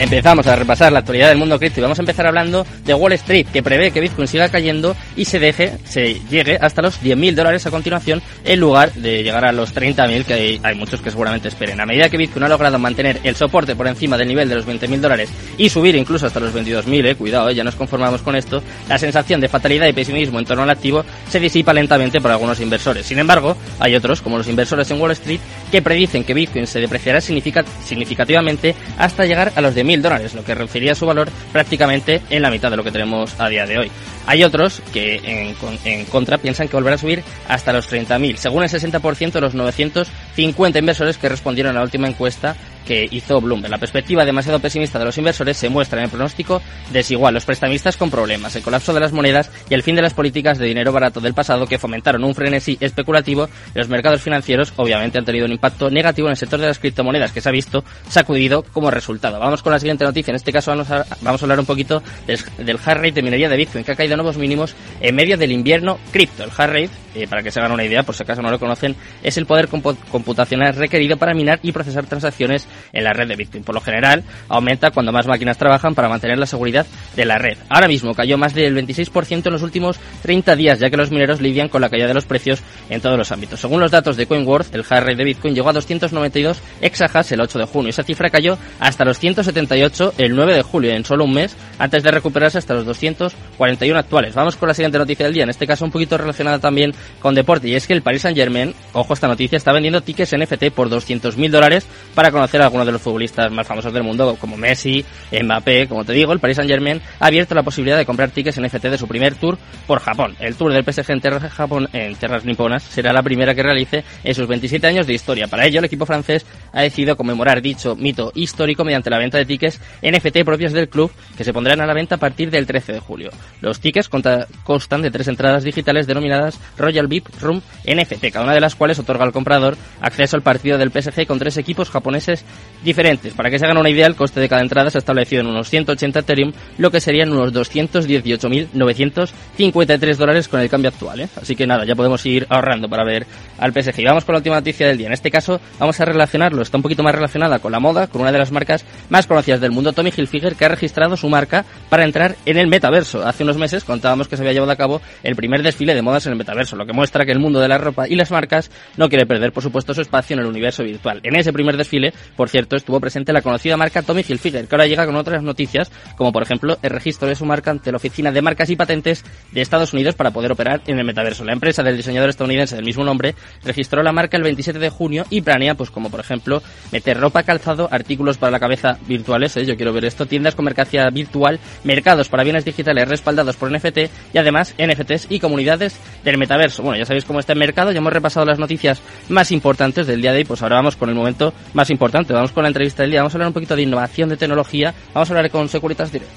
Empezamos a repasar la actualidad del mundo cripto y vamos a empezar hablando de Wall Street, que prevé que Bitcoin siga cayendo y se deje, se llegue hasta los 10.000 dólares a continuación, en lugar de llegar a los 30.000, que hay, muchos que seguramente esperen. A medida que Bitcoin ha logrado mantener el soporte por encima del nivel de los 20.000 dólares y subir incluso hasta los 22.000, eh, cuidado, eh, ya nos conformamos con esto, la sensación de fatalidad y pesimismo en torno al activo se disipa lentamente por algunos inversores. Sin embargo, hay otros, como los inversores en Wall Street, que predicen que Bitcoin se depreciará significativamente hasta llegar a los de mil dólares, lo que reduciría su valor prácticamente en la mitad de lo que tenemos a día de hoy. Hay otros que en, en contra piensan que volverá a subir hasta los 30.000, según el 60% de los 950 inversores que respondieron a la última encuesta que hizo Bloomberg. La perspectiva demasiado pesimista de los inversores se muestra en el pronóstico desigual, los prestamistas con problemas, el colapso de las monedas y el fin de las políticas de dinero barato del pasado que fomentaron un frenesí especulativo los mercados financieros obviamente han tenido un impacto negativo en el sector de las criptomonedas que se ha visto sacudido como resultado. Vamos con la siguiente noticia, en este caso vamos a, vamos a hablar un poquito del, del hard rate de minería de Bitcoin que ha caído a nuevos mínimos en medio del invierno cripto. El hard rate, eh, para que se hagan una idea, por si acaso no lo conocen, es el poder computacional requerido para minar y procesar transacciones en la red de Bitcoin. Por lo general, aumenta cuando más máquinas trabajan para mantener la seguridad de la red. Ahora mismo cayó más del 26% en los últimos 30 días, ya que los mineros lidian con la caída de los precios en todos los ámbitos. Según los datos de CoinWorth, el hash rate de Bitcoin llegó a 292 exahash el 8 de junio. Esa cifra cayó hasta los 178 el 9 de julio, en solo un mes, antes de recuperarse hasta los 241 actuales. Vamos con la siguiente noticia del día, en este caso un poquito relacionada también con deporte, y es que el Paris Saint Germain, ojo esta noticia, está vendiendo tickets NFT por 200.000 dólares para conocer a algunos de los futbolistas más famosos del mundo, como Messi, Mbappé, como te digo, el Paris Saint Germain ha abierto la posibilidad de comprar tickets NFT de su primer tour por Japón. El tour del PSG en Japón, en tierras niponas será la primera que realice en sus 27 años de historia. Para ello, el equipo francés ha decidido conmemorar dicho mito histórico mediante la venta de tickets NFT propios del club que se pondrán a la venta a partir del 13 de julio. Los tickets constan de tres entradas digitales denominadas VIP Room NFT, cada una de las cuales otorga al comprador acceso al partido del PSG con tres equipos japoneses diferentes. Para que se hagan una idea, el coste de cada entrada se ha establecido en unos 180 Ethereum, lo que serían unos 218.953 dólares con el cambio actual. ¿eh? Así que nada, ya podemos ir ahorrando para ver al PSG. Y vamos con la última noticia del día. En este caso vamos a relacionarlo, está un poquito más relacionada con la moda, con una de las marcas más conocidas del mundo, Tommy Hilfiger, que ha registrado su marca para entrar en el metaverso. Hace unos meses contábamos que se había llevado a cabo el primer desfile de modas en el metaverso, lo que muestra que el mundo de la ropa y las marcas no quiere perder, por supuesto, su espacio en el universo virtual. En ese primer desfile, por cierto, estuvo presente la conocida marca Tommy Hilfiger, que ahora llega con otras noticias, como por ejemplo el registro de su marca ante la Oficina de Marcas y Patentes de Estados Unidos para poder operar en el metaverso. La empresa del diseñador estadounidense del mismo nombre registró la marca el 27 de junio y planea, pues como por ejemplo, meter ropa, calzado, artículos para la cabeza virtuales, ¿eh? yo quiero ver esto, tiendas con mercancía virtual, mercados para bienes digitales respaldados por NFT y además NFTs y comunidades del metaverso. Bueno, ya sabéis cómo está el mercado, ya hemos repasado las noticias más importantes del día de hoy, pues ahora vamos con el momento más importante, vamos con la entrevista del día, vamos a hablar un poquito de innovación de tecnología, vamos a hablar con Securitas Direct.